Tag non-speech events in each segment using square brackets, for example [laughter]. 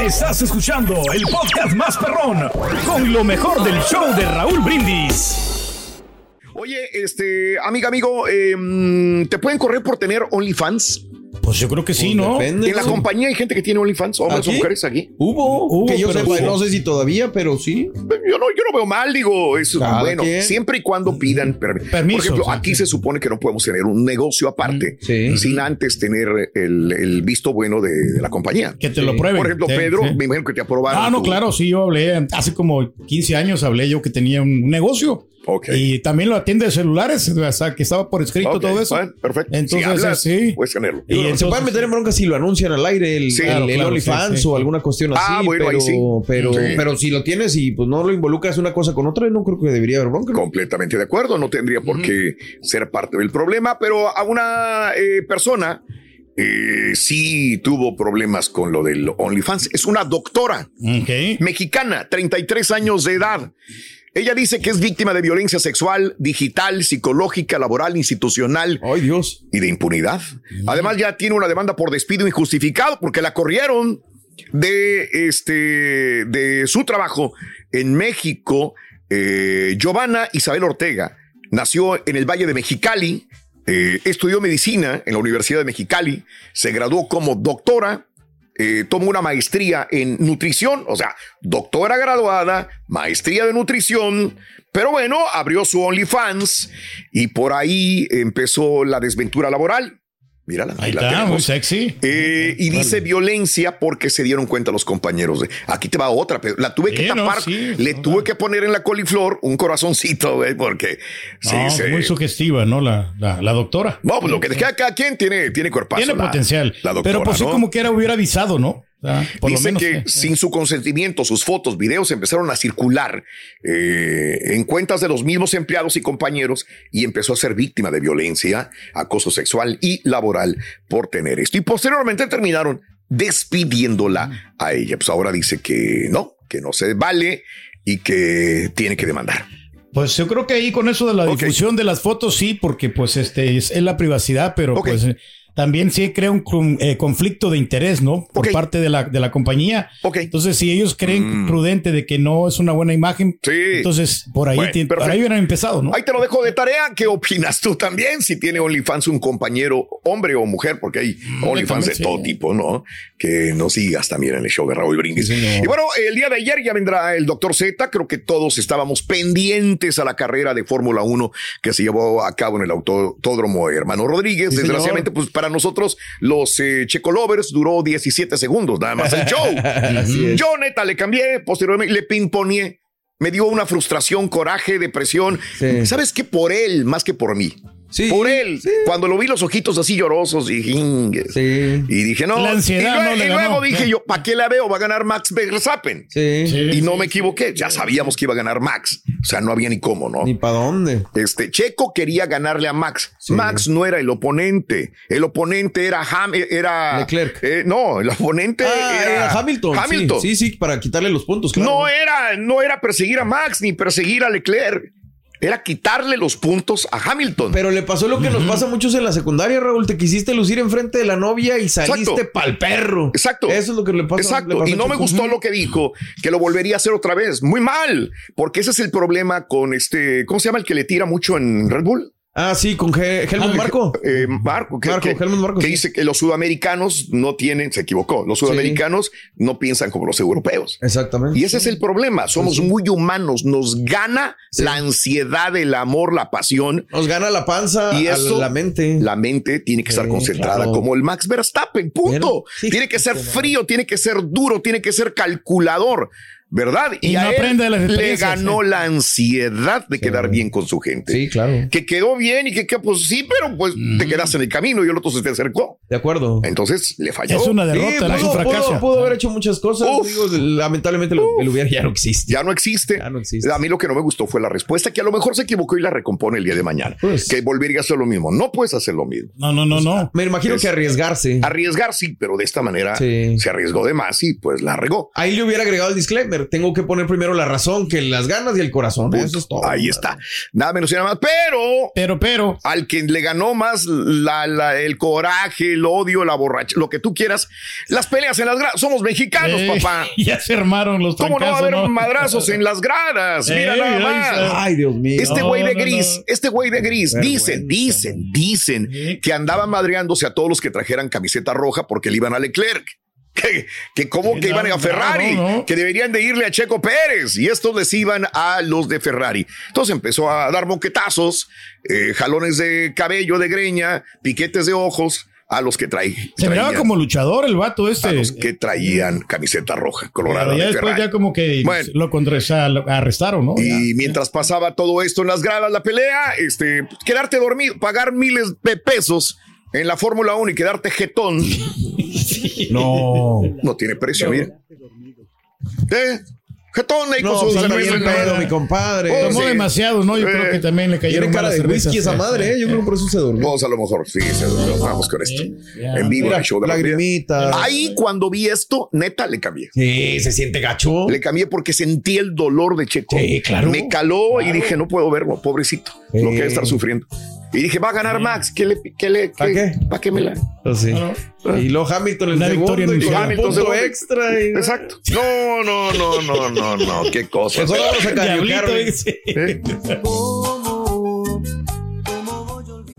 Estás escuchando el podcast más perrón con lo mejor del show de Raúl Brindis. Oye, este, amiga, amigo, eh, ¿te pueden correr por tener OnlyFans? Pues yo creo que sí, ¿no? En la compañía hay gente que tiene OnlyFans, hombres o ¿Aquí? mujeres aquí. Hubo, Hubo, que yo pero sepa, sí. no sé si todavía, pero sí. Yo no, yo no veo mal, digo, es Cada bueno, quien. siempre y cuando pidan permiso. Permiso, Por ejemplo, sí, aquí sí. se supone que no podemos tener un negocio aparte Sí. sin antes tener el, el visto bueno de, de la compañía. Que te lo prueben. Por ejemplo, Sí, Pedro, sí. me imagino que te aprobaron. Ah, no, tu- claro, sí, yo hablé hace como 15 años, hablé yo que tenía un negocio. Ok. Y también lo atiende de celulares, o sea, que estaba por escrito todo eso. perfecto. Entonces, si hablas, sí. puedes tenerlo. Y se entonces- pueden meter en bronca si lo anuncian al aire, el, Sí, el- claro, el claro, OnlyFans sí, sí. o alguna cuestión así. Ah, bueno, pero, ahí sí. pero, Sí. pero si lo tienes y pues no lo involucras una cosa con otra, no creo que debería haber bronca. Completamente de acuerdo, no tendría por qué ser parte del problema, pero a una eh, persona eh, sí tuvo problemas con lo del OnlyFans. Es una doctora mexicana, 33 años de edad. Ella dice que es víctima de violencia sexual, digital, psicológica, laboral, institucional Ay, Dios. y de impunidad. Además, ya tiene una demanda por despido injustificado porque la corrieron de este de su trabajo en México. Eh, Giovanna Isabel Ortega nació en el Valle de Mexicali, eh, estudió medicina en la Universidad de Mexicali, se graduó como doctora, eh, tomó una maestría en nutrición, o sea, doctora graduada, maestría de nutrición, pero bueno, abrió su OnlyFans y por ahí empezó la desventura laboral. Mírala, Ahí la está, muy sexy. Eh, y dice violencia porque se dieron cuenta los compañeros. de- Aquí te va otra, pero la tuve que no, tapar. sí, le no, tuve no. que poner en la coliflor un corazoncito, [laughs] porque sí, se- Muy sugestiva, ¿no? La, la, la doctora. No, pues lo que deja cada quien tiene, tiene cuerpazo. Tiene potencial. La doctora, pero pues sí, como que era hubiera avisado, ¿no? Lo Dice menos, que eh, sin su consentimiento, sus fotos, videos empezaron a circular eh, en cuentas de los mismos empleados y compañeros y empezó a ser víctima de violencia, acoso sexual y laboral por tener esto. Y posteriormente terminaron despidiéndola a ella. Pues ahora dice que no, que no se vale y que tiene que demandar. Pues yo creo que ahí con eso de la Ok. difusión de las fotos sí, porque pues este es, es la privacidad, pero pues también sí crea un eh, conflicto de interés, ¿no? Por parte de la, de la compañía. Ok. Entonces, si ellos creen Mm. prudente de que no es una buena imagen, Sí. entonces por ahí, Bueno, por ahí hubieran empezado, ¿no? Ahí te lo dejo de tarea. ¿Qué opinas tú también? Si tiene OnlyFans un compañero, hombre o mujer, porque hay OnlyFans de sí. todo tipo, ¿no? Que nos sigas también en el show de Raúl Brindis. Sí, y bueno, el día de ayer ya vendrá el doctor Z. Creo que todos estábamos pendientes a la carrera de Fórmula 1 que se llevó a cabo en el Autódromo Hermano Rodríguez. Sí, señor. Desgraciadamente, pues para nosotros, los eh, Checolovers, duró 17 segundos, nada más el show. [laughs] Yo, neta, le cambié, posteriormente le pimponeé. Me dio una frustración, coraje, depresión. Sí. ¿Sabes qué? Por él, más que por mí. Sí, por él. sí. Cuando lo vi los ojitos así llorosos y jingues. Sí. Y dije, no. La ansiedad y luego, no le y luego ganó. dije yo, ¿para qué la veo? Va a ganar Max Verstappen. Sí. Sí, Y no sí, me equivoqué. Ya sabíamos que iba a ganar Max. O sea, no había ni cómo, ¿no? Ni para dónde. Este Checo quería ganarle a Max. Sí. Max no era el oponente. El oponente era Ham, era Leclerc. eh, no, el oponente Ah, era era Hamilton. sí. Hamilton. Sí, sí, para quitarle los puntos. claro. No era, no era perseguir a Max ni perseguir a Leclerc. Era quitarle los puntos a Hamilton. Pero le pasó lo que nos pasa a muchos en la secundaria, Raúl. Te quisiste lucir enfrente de la novia y saliste pa'l perro. Exacto. Eso es lo que le pasa. le Exacto. pasa Y no me gustó lo que dijo, que lo volvería a hacer otra vez. Muy mal. Porque ese es el problema con este, ¿cómo se llama el que le tira mucho en Red Bull? Ah, sí, con Ge- Helmut Ah, Marco. eh, Marco, que, Marco, que- Helmut Marco, que sí. dice que los sudamericanos no tienen, se equivocó, los sudamericanos no piensan como los europeos. Exactamente. Y ese es el problema, somos muy humanos, nos gana la ansiedad, el amor, la pasión. Nos gana la panza Y eso, la mente. La mente tiene que estar concentrada claro. como el Max Verstappen, punto. Tiene que ser frío, tiene que ser duro, tiene que ser calculador, ¿verdad? Y no a él aprende de las le ganó sí. la ansiedad de quedar bien con su gente. Sí, claro. Que quedó bien y que, que, pues sí, pero pues te quedaste en el camino y el otro se te acercó. De acuerdo. Entonces le falló. Es una Sí, derrota, es un pudo, fracaso. pudo- pudo haber hecho muchas cosas. Uf. digo, lamentablemente el hubiera ya no existe. Ya no existe. Ya no existe. A mí lo que no me gustó fue la respuesta, que a lo mejor se equivocó y la recompone el día de mañana. Pues. que volvería a hacer lo mismo. No puedes hacer lo mismo. No, no, no, no. Me imagino Es- que arriesgarse. Arriesgar sí, pero de esta manera Sí. se arriesgó de más y pues la regó. Ahí le hubiera agregado el disclaimer. Tengo que poner primero la razón que las ganas y el corazón. Eso es todo. Ahí está. Nada menos y nada más. Pero Pero, pero. al que le ganó más la, la- el coraje, el odio, la borracha, lo que tú quieras, las peleas en las gradas. Somos mexicanos, eh, papá. [laughs] Ya se armaron los ¿Cómo no va a haber ¿no? madrazos en las gradas? Mira Ey, nada más. Ay, Dios mío. Este No, güey de gris, no. este güey de gris, Vergüenza. dicen, dicen, dicen Sí. que andaban madreándose a todos los que trajeran camiseta roja porque le iban a Leclerc. [laughs] Que, que como que iban a Ferrari, no, no. que deberían de irle a Checo Pérez y estos les iban a los de Ferrari. Entonces empezó a dar boquetazos, eh, jalones de cabello, de greña, piquetes de ojos a los que trae, Se miraba como luchador el vato a este. los que traían camiseta roja, colorada ya de después ya como que Bueno. lo contra, lo arrestaron, ¿no? Y mientras pasaba todo esto en las gradas, la pelea, este, quedarte dormido, pagar miles de pesos en la Fórmula 1 y quedarte jetón, [laughs] No. no tiene precio, mira. ¿Eh? Jetón ahí No, con su pues pedo, mi compadre. Oh, Tomó sí. demasiado, ¿no? Yo Eh, creo que también le cayeron Tiene cara de whisky esa madre, ¿eh? Yo creo que por eso se durmió. Vamos a lo mejor, sí, se durmió. vamos con esto. En vivo, Mira, el show de la lagrimitas. Ahí cuando vi esto, neta, le cambié. Sí, se siente gacho. Le cambié porque sentí el dolor de Checo. Sí, claro. Me caló y dije, no puedo verlo, pobrecito. Lo que debe estar sufriendo. Y dije, va a ganar Max. ¿Qué le, qué le, ¿Pa' qué? ¿Para qué me la? Pues sí. Y luego Hamilton el Una segundo victoria en y. Hamilton punto segundo. extra. y- Exacto. No, no, no, no, no, no. Qué cosa. Pues ahora vamos a [laughs]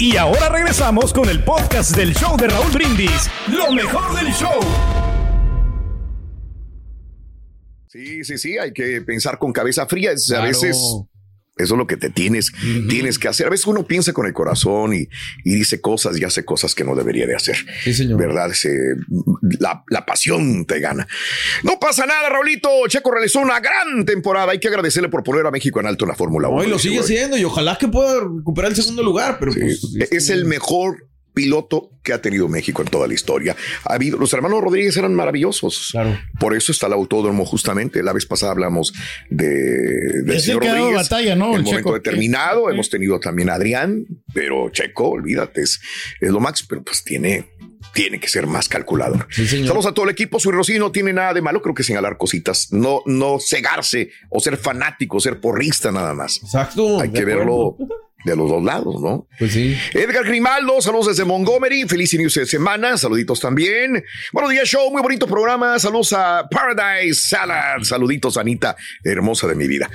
Y ahora regresamos con el podcast del show de Raúl Brindis. Lo mejor del show. Sí, sí, sí. Hay que pensar con cabeza fría. Es- A veces eso es lo que te tienes, tienes que hacer. A veces uno piensa con el corazón y, y dice cosas y hace cosas que no debería de hacer. Sí, señor. ¿Verdad? Se- la, la pasión te gana. No pasa nada, Raulito. Checo realizó una gran temporada. Hay que agradecerle por poner a México en alto en la Fórmula 1. Hoy lo sigue siendo y ojalá que pueda recuperar el segundo lugar, pero Sí, pues, es el mejor piloto que ha tenido México en toda la historia. Ha habido, los hermanos Rodríguez eran maravillosos. Claro. Por eso está el autódromo justamente. La vez pasada hablamos de, Es el señor Rodríguez. batalla, ¿no? El El momento Checo. determinado. Sí. Hemos tenido también a Adrián, pero Checo, olvídate, es, es lo máximo, pero pues tiene, tiene que ser más calculador. Sí. Saludos a todo el equipo. Su Rosy no tiene nada de malo. Creo que señalar cositas, no, no cegarse o ser fanático, ser porrista nada más. Exacto. Hay de que verlo. De los dos lados, ¿no? Pues sí. Edgar Grimaldo, saludos desde Montgomery, feliz inicio de semana, saluditos también. Buenos días, show, muy bonito programa, saludos a Paradise Salad, saluditos Anita, hermosa de mi vida.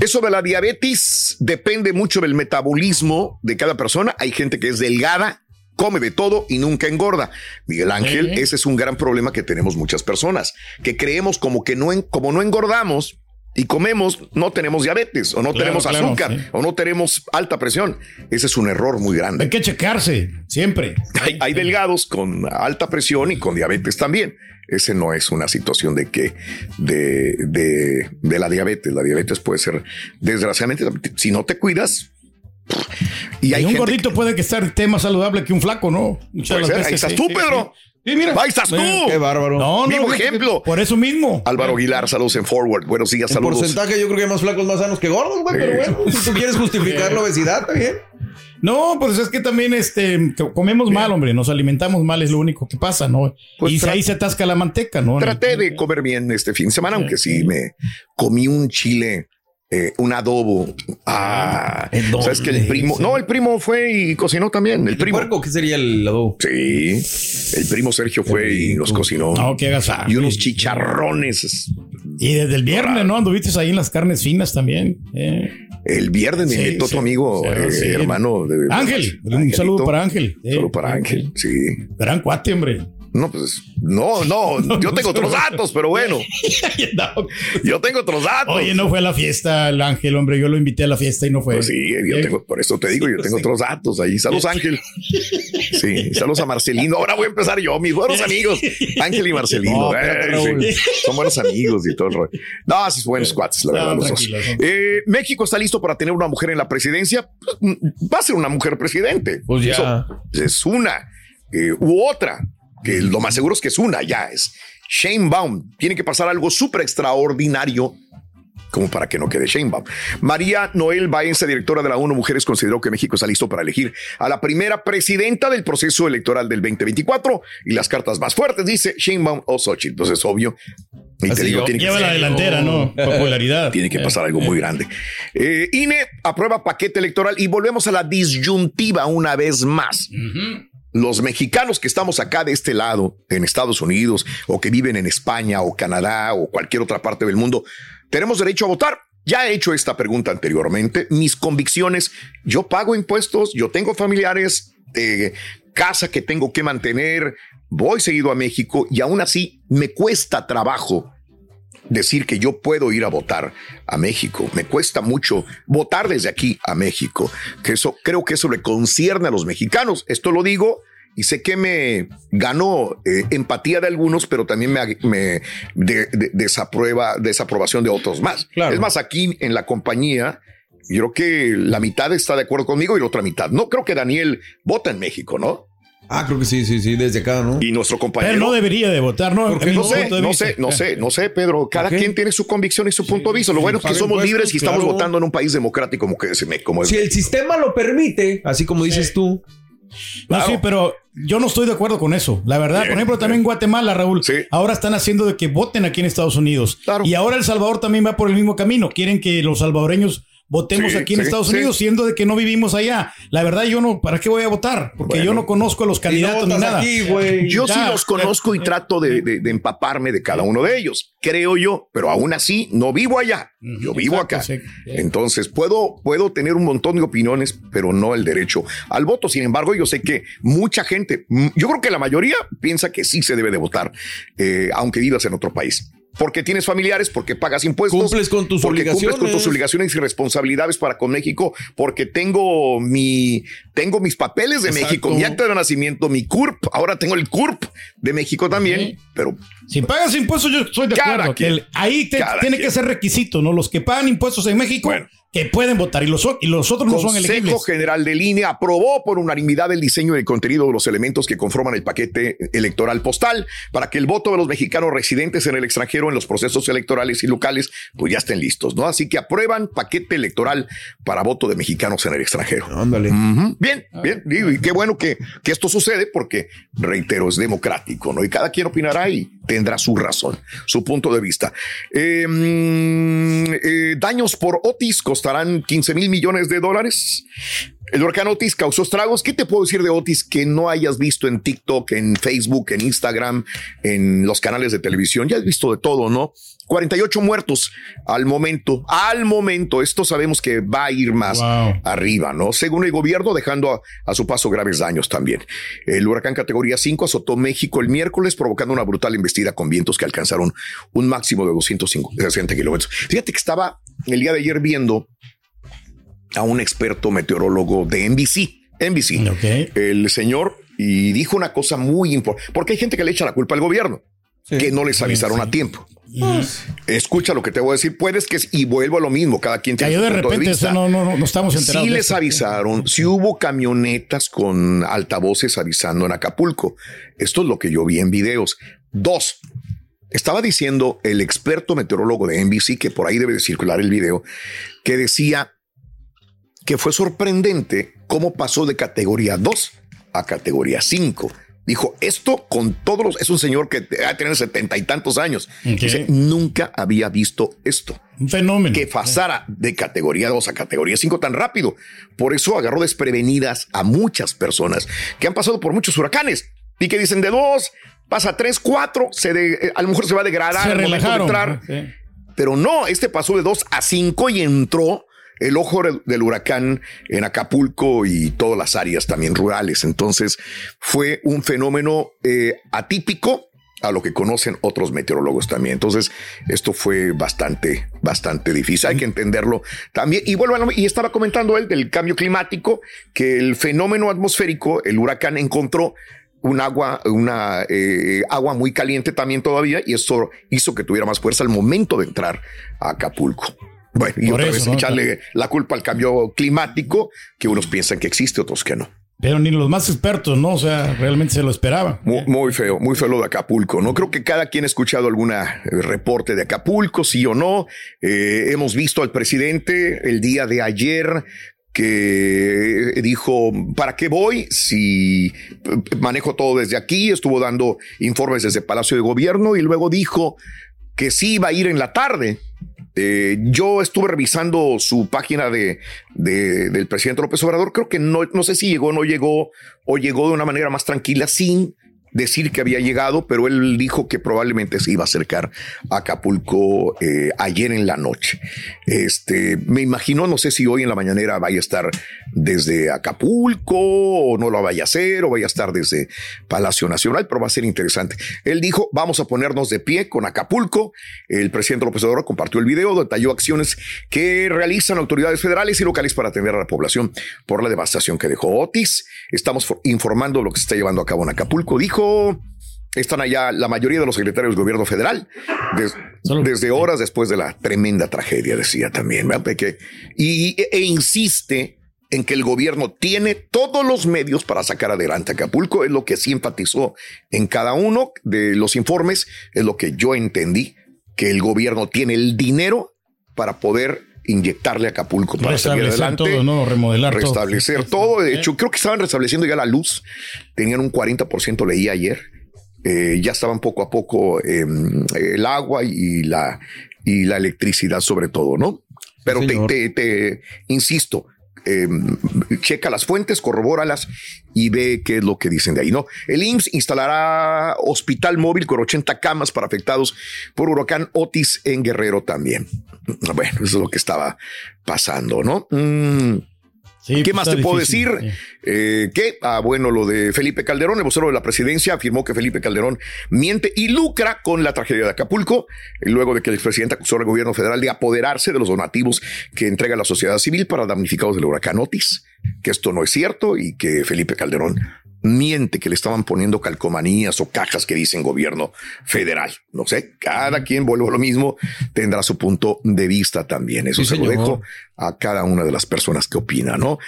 Eso de la diabetes depende mucho del metabolismo de cada persona, hay gente que es delgada, come de todo y nunca engorda. Miguel Ángel, ese es un gran problema que tenemos muchas personas, que creemos como que no, como no engordamos, y comemos, no tenemos diabetes, o no Claro, tenemos claro, azúcar, sí. o no tenemos alta presión. Ese es un error muy grande. Hay que checarse, siempre. Hay, hay delgados con alta presión y con diabetes también. Ese no es una situación de que de, de, de la diabetes. La diabetes puede ser, desgraciadamente, si no te cuidas. Y hay Y un gordito puede que estar esté más saludable que un flaco, ¿no? Muchas Puede ser. veces, Ahí estás sí, tú, Pedro. Sí, Sí, mira. Ahí estás tú. Qué bárbaro. No, no, Vivo que ejemplo. Por eso mismo. Álvaro Aguilar, saludos en Forward. Buenos días, En saludos. porcentaje yo creo que hay más flacos más sanos que gordos, güey, pero bueno, si tú quieres justificar la obesidad, está bien. No, pues es que también este co- comemos mal, hombre, nos alimentamos mal, es lo único que pasa, ¿no? Pues y ahí se atasca la manteca, ¿no? Traté de comer bien este fin de semana, aunque sí me comí un chile, eh, un adobo. Ah, ¿En dónde? sabes que el primo, no, el primo fue y cocinó también. El ¿El primo, puerco qué sería el adobo? sí, el primo Sergio fue y nos cocinó. No, qué agasajo. y unos chicharrones. Y desde el viernes, ¿no? Anduviste ahí en las carnes finas también. eh. El viernes me Sí, invitó sí, tu amigo, sí, eh, hermano. De, Ángel, un Angelito. saludo para Ángel. Un saludo para Eh, Ángel, sí. Gran cuate, hombre. No, pues, no, no, yo tengo otros [laughs] datos, pero bueno, [laughs] No. yo tengo otros datos. Oye, no fue a la fiesta el Ángel, hombre. Yo lo invité a la fiesta y no fue. Pues sí, yo Eh, tengo, por eso te digo, yo tengo otros datos ahí. Saludos, [laughs] Ángel. Sí, saludos a Marcelino. Ahora voy a empezar yo, mis buenos amigos, Ángel y Marcelino. No, Eh, sí, Son buenos amigos y todo el rollo. No, sí, buenos cuates, la No, verdad, los dos. Eh, México está listo para tener una mujer en la presidencia. Pues, mm, Va a ser una mujer presidente. Pues ya. Eso es una eh, u otra. Que lo más seguro es que es una, ya es. Shane Baum. Tiene que pasar algo súper extraordinario como para que no quede Sheinbaum. María Noel Baenza, directora de la ONU Mujeres, consideró que México está listo para elegir a la primera presidenta del proceso electoral del 2024 y las cartas más fuertes dice Sheinbaum o Xochitl. Entonces, obvio. Y te digo, tiene que, la delantera, ¿no? [laughs] Popularidad. tiene que pasar algo muy grande. Eh, INE aprueba paquete electoral y volvemos a la disyuntiva una vez más. Los mexicanos que estamos acá de este lado, en Estados Unidos, o que viven en España o Canadá o cualquier otra parte del mundo, tenemos derecho a votar. Ya he hecho esta pregunta anteriormente. Mis convicciones, yo pago impuestos, yo tengo familiares, casa que tengo que mantener, voy seguido a México y aún así me cuesta trabajo decir que yo puedo ir a votar a México. Me cuesta mucho votar desde aquí a México, que eso creo que eso le concierne a los mexicanos. Esto lo digo y sé que me ganó eh, empatía de algunos, pero también me, me de- de- desaprueba, desaprobación de otros más. Claro. Es más, aquí en la compañía, yo creo que la mitad está de acuerdo conmigo y la otra mitad. No creo que Daniel vota en México, ¿no? Ah, creo que sí, sí, sí, desde acá, ¿no? Y nuestro compañero. Pero no debería de votar, ¿no? ¿Por qué A mi No sé, no sé, no sé, no sé, Pedro. Cada quien tiene su convicción y su punto de vista. Lo bueno es que somos libres y estamos votando en un país democrático como que se me como es. Si el sistema lo permite, así como dices tú, No, Claro. sí, pero yo no estoy de acuerdo con eso. La verdad, Bien, por ejemplo, también en Guatemala, Raúl, Sí. ahora están haciendo de que voten aquí en Estados Unidos. Claro. Y ahora El Salvador también va por el mismo camino. Quieren que los salvadoreños votemos Sí, aquí en sí, Estados sí. Unidos, siendo de que no vivimos allá. La verdad, yo no, ¿para qué voy a votar? Porque Bueno. yo no conozco a los no candidatos ni nada. aquí, güey. Yo sí los conozco y trato de, de- de empaparme de cada uno de ellos, creo yo, pero aún así no vivo allá, yo vivo Exacto, acá. sí. Entonces puedo, puedo tener un montón de opiniones, pero no el derecho al voto. Sin embargo, yo sé que mucha gente, yo creo que la mayoría piensa que sí se debe de votar, eh, aunque vivas en otro país. Porque tienes familiares, porque pagas impuestos. Cumples con tus porque cumples con tus obligaciones. obligaciones y responsabilidades para con México, porque tengo mi, tengo mis papeles de Exacto. México, mi acta de nacimiento, mi CURP, ahora tengo el CURP de México también, pero Si pagas impuestos, yo estoy de acuerdo. que quien. el- ahí te- tiene quien. que ser requisito, ¿no? Los que pagan impuestos en México, Bueno. Que pueden votar y los, y los otros no son Consejo elegibles. General de Línea aprobó por unanimidad el diseño y el contenido de los elementos que conforman el paquete electoral postal para que el voto de los mexicanos residentes en el extranjero en los procesos electorales y locales pues ya estén listos, ¿no? Así que aprueban paquete electoral para voto de mexicanos en el extranjero. Ándale. Bien, bien, digo, y qué bueno que, que esto sucede porque, reitero, es democrático, ¿no? Y cada quien opinará y tendrá su razón, su punto de vista. Mm, eh, daños por Otis costarán 15 mil millones de dólares. El huracán Otis causó estragos. ¿Qué te puedo decir de Otis que no hayas visto en TikTok, en Facebook, en Instagram, en los canales de televisión? Ya has visto de todo, ¿no? 48 muertos al momento. Al momento, esto sabemos que va a ir más Wow. arriba, ¿no? Según el gobierno, dejando a, a su paso graves daños también. El huracán categoría 5 azotó México el miércoles, provocando una brutal embestida con vientos que alcanzaron un máximo de 260 kilómetros. Fíjate que estaba el día de ayer viendo a un experto meteorólogo de NBC. NBC. Ok. El señor y dijo una cosa muy importante, porque hay gente que le echa la culpa al gobierno, que no les avisaron sí. a tiempo. Escucha lo que te voy a decir, puedes que y vuelvo a lo mismo, cada quien tiene Cayó su de punto repente, vista. eso no, no, no, no estamos enterados. Sí les avisaron, sí hubo camionetas con altavoces avisando en Acapulco. Esto es lo que yo vi en videos. Dos, estaba diciendo el experto meteorólogo de NBC, que por ahí debe de circular el video, que decía que fue sorprendente cómo pasó de categoría 2 a categoría 5. Dijo, esto con todos los... Es un señor que va a tener setenta y tantos años. Ok. Dice, nunca había visto esto Un fenómeno. que pasara de categoría 2 a categoría 5 tan rápido. Por eso agarró desprevenidas a muchas personas que han pasado por muchos huracanes y que dicen de 2, pasa 3, 4, se de- eh, a lo mejor se va a degradar Se al momento de relajaron. entrar. Sí. Pero no, este pasó de 2 a 5 y entró el ojo del- huracán en Acapulco y todas las áreas también rurales. Entonces fue un fenómeno eh, atípico a lo que conocen otros meteorólogos también. Entonces, esto fue bastante, bastante difícil. Hay que entenderlo también. Y lo- y estaba comentando él del cambio climático, que el fenómeno atmosférico, el huracán encontró un agua, una eh, agua muy caliente también todavía, y eso hizo que tuviera más fuerza al momento de entrar a Acapulco. Bueno, y Por otra eso, vez ¿no? echarle la culpa al cambio climático, que unos piensan que existe, otros que no. Pero ni los más expertos, ¿no? O sea, realmente se lo esperaban. Muy, muy feo, muy feo lo de Acapulco. No creo que cada quien ha escuchado alguna eh, reporte de Acapulco, sí o no. Eh, hemos visto al presidente el día de ayer que dijo, ¿para qué voy? Si eh, manejo todo desde aquí, estuvo dando informes desde Palacio de Gobierno y luego dijo que sí iba a ir en la tarde. Eh, yo estuve revisando su página de, de- del presidente López Obrador. Creo que no, no sé si llegó o no llegó, o llegó de una manera más tranquila, sin decir que había llegado, pero él dijo que probablemente se iba a acercar a Acapulco eh, ayer en la noche. Este, me imagino, no sé si hoy en la mañanera vaya a estar desde Acapulco o no lo vaya a hacer o vaya a estar desde Palacio Nacional, pero va a ser interesante. Él dijo, vamos a ponernos de pie con Acapulco. El presidente López Obrador compartió el video, detalló acciones que realizan autoridades federales y locales para atender a la población por la devastación que dejó Otis. Estamos for- informando lo que se está llevando a cabo en Acapulco. Dijo, están allá la mayoría de los secretarios del gobierno federal des- desde horas después de la tremenda tragedia, decía también. que- y, e insiste en que el gobierno tiene todos los medios para sacar adelante Acapulco, es lo que sí enfatizó en cada uno de los informes, es lo que yo entendí, que el gobierno tiene el dinero para poder inyectarle a Acapulco para salir Restablecer adelante todo, ¿no? Remodelar todo. restablecer todo. De hecho, creo que estaban restableciendo ya la luz. Tenían un 40%, leí ayer. Eh, ya estaban poco a poco eh, el agua y la, y la electricidad sobre todo, ¿no? Pero te, te- te insisto, eh, checa las fuentes, corrobóralas y ve qué es lo que dicen de ahí, ¿no? El IMSS instalará hospital móvil con 80 camas para afectados por huracán Otis en Guerrero también. Bueno, eso es lo que estaba pasando, ¿no? Mm. Sí, ¿Qué pues más te puedo difícil, decir? Eh, que, ah, bueno, lo de Felipe Calderón, el vocero de la presidencia, afirmó que Felipe Calderón miente y lucra con la tragedia de Acapulco, luego de que el expresidente acusó al gobierno federal de apoderarse de los donativos que entrega la sociedad civil para damnificados del huracán Otis, que esto no es cierto y que Felipe Calderón miente que le estaban poniendo calcomanías o cajas que dicen gobierno federal. No sé, cada quien vuelve a lo mismo, tendrá su punto de vista también. Eso Sí, se lo dejo a cada una de las personas que opinan, ¿no?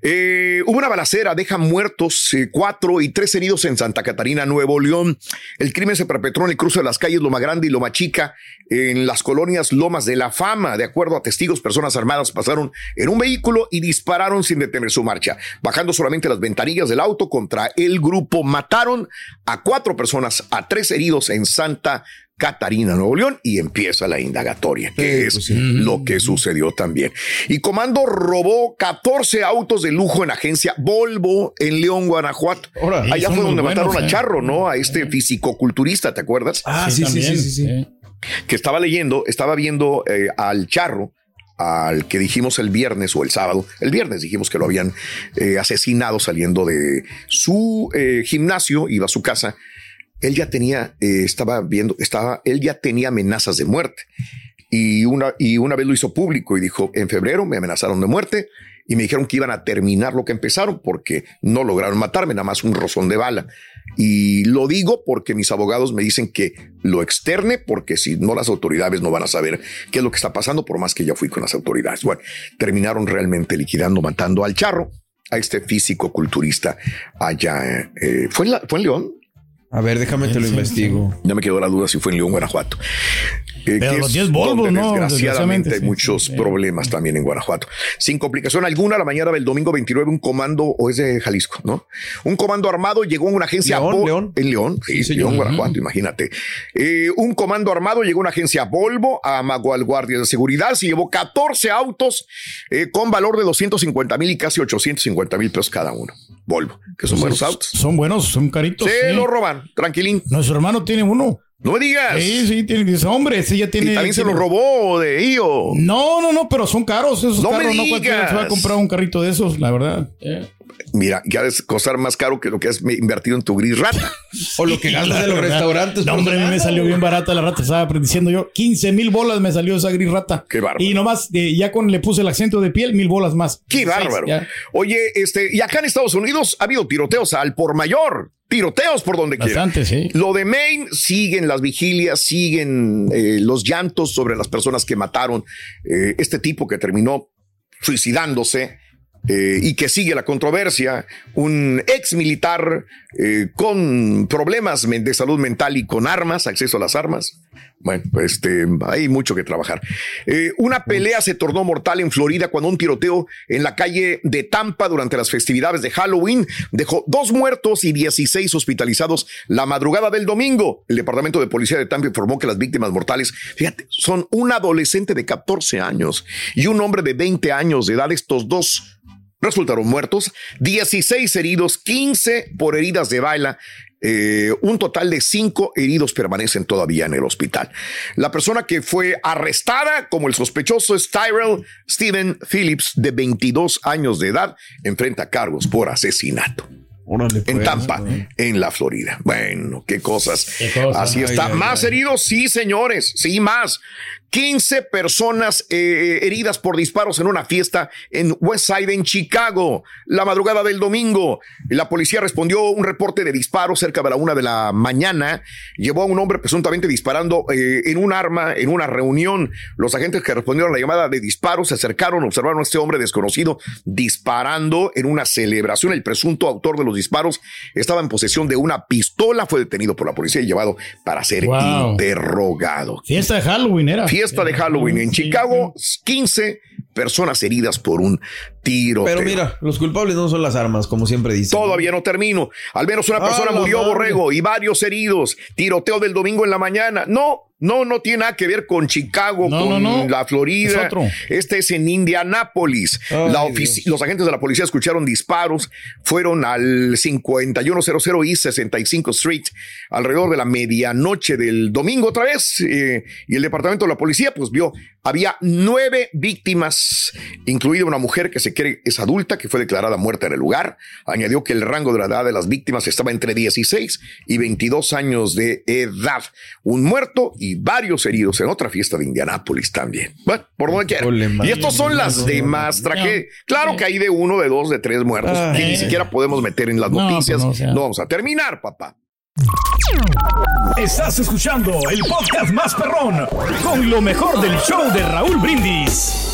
Eh, hubo una balacera, deja muertos eh, cuatro y tres heridos en Santa Catarina, Nuevo León. El crimen se perpetró en el cruce de las calles Loma Grande y Loma Chica, en las colonias Lomas de la Fama. De acuerdo a testigos, personas armadas pasaron en un vehículo y dispararon sin detener su marcha, bajando solamente las ventanillas del auto contra el grupo. Mataron a cuatro personas, a tres heridos en Santa Catarina, Nuevo León, y empieza la indagatoria, que es lo que sucedió también. Y Comando robó 14 autos de lujo en agencia Volvo en León, Guanajuato. Allá fue donde mataron a Charro, ¿no? A este fisicoculturista, ¿te acuerdas? Ah, sí, sí, sí, sí, Que estaba leyendo, estaba viendo eh, al Charro al que dijimos el viernes o el sábado, el viernes dijimos que lo habían eh, asesinado saliendo de su eh, gimnasio, iba a su casa, él ya tenía, eh, estaba viendo, estaba, él ya tenía amenazas de muerte. Y una, y una vez lo hizo público y dijo, en febrero me amenazaron de muerte y me dijeron que iban a terminar lo que empezaron porque no lograron matarme, nada más un rozón de bala. Y lo digo porque mis abogados me dicen que lo externe porque si no las autoridades no van a saber qué es lo que está pasando por más que ya fui con las autoridades. Bueno, terminaron realmente liquidando, matando al charro, a este físico culturista allá. Eh, ¿fue, en ¿Fue en León? A ver, déjame te lo investigo. Ya me quedó la duda si fue en León, Guanajuato. Eh, Pero los 10 Volvo, ¿no? Desgraciadamente hay muchos problemas también en Guanajuato. Sin complicación alguna, la mañana del domingo 29, un comando, o es de Jalisco, ¿no? Un comando armado llegó a una agencia. León, León. En León, sí, León, Guanajuato, imagínate. Eh, un comando armado llegó a una agencia Volvo, amagó al guardia de seguridad, se llevó 14 autos eh, con valor de 250 mil y casi 850 mil pesos cada uno. Volvo, que son buenos autos. Son buenos, son caritos. Se lo roban, tranquilín. Nuestro hermano tiene uno. No me digas. Sí, sí, tiene, dice, hombre, ese ya tiene. ¿Y también se lo robó de ello. No, no, no, pero son caros esos no carros. Me no cualquiera se va a comprar un carrito de esos, la verdad. Mira, ya debe costar más caro que lo que has invertido en tu gris rata. [laughs] o lo que gastas en los [laughs] restaurantes. No, hombre, a mí me salió bien barata la rata. Estaba diciendo yo, 15 mil bolas me salió esa gris rata. Qué bárbaro. Y nomás, eh, ya con le puse el acento de piel, mil bolas más. Qué bárbaro. Oye, este, y acá en Estados Unidos ha habido tiroteos al por mayor tiroteos por donde quiera. Sí. Lo de Maine siguen las vigilias, siguen eh, los llantos sobre las personas que mataron. Eh, este tipo que terminó suicidándose. Eh, y que sigue la controversia, un ex militar eh, con problemas de salud mental y con armas, acceso a las armas. Bueno, este, hay mucho que trabajar. Eh, una pelea se tornó mortal en Florida cuando un tiroteo en la calle de Tampa durante las festividades de Halloween dejó dos muertos y 16 hospitalizados la madrugada del domingo. El Departamento de Policía de Tampa informó que las víctimas mortales, fíjate, son un adolescente de 14 años y un hombre de 20 años de edad. Estos dos resultaron muertos, 16 heridos, 15 por heridas de bala. Eh, un total de cinco heridos permanecen todavía en el hospital. La persona que fue arrestada como el sospechoso es Tyrell Steven Phillips, de 22 años de edad, enfrenta cargos por asesinato. en Tampa, en la Florida. Bueno, qué cosas. Así está. más heridos, sí, señores, sí, más. 15 personas eh, heridas por disparos en una fiesta en Westside, en Chicago, la madrugada del domingo. La policía respondió un reporte de disparos cerca de la una de la mañana. Llevó a un hombre presuntamente disparando eh, en un arma en una reunión. Los agentes que respondieron a la llamada de disparos se acercaron, observaron a este hombre desconocido disparando en una celebración. El presunto autor de los disparos estaba en posesión de una pistola, fue detenido por la policía y llevado para ser Wow. interrogado. Fiesta de Halloween era. Fiesta de Halloween en Chicago, 15 personas heridas por un tiro. Pero mira, los culpables no son las armas, como siempre dicen. Todavía no termino. Al menos una Ah, persona la murió, madre. Borrego, y varios heridos. Tiroteo del domingo en la mañana. No, no, no tiene nada que ver con Chicago, No, con no, no. la Florida. Es. Este es en Indianápolis. Ay, La ofici- los agentes de la policía escucharon disparos, fueron al 5100 y 65 Street alrededor de la medianoche del domingo otra vez. eh, y el departamento de la policía pues vio, había nueve víctimas, incluida una mujer que se cree es adulta, que fue declarada muerta en el lugar. Añadió que el rango de la edad de las víctimas estaba entre 16 y 22 años de edad. Un muerto y varios heridos en otra fiesta de Indianápolis también. Bueno, por donde quiera. Y estos son las demás tragedias. Claro que hay de uno, de dos, de tres muertos que ni siquiera podemos meter en las noticias. pues no, o sea. no vamos a terminar, papá. Estás escuchando el podcast más perrón con lo mejor del show de Raúl Brindis.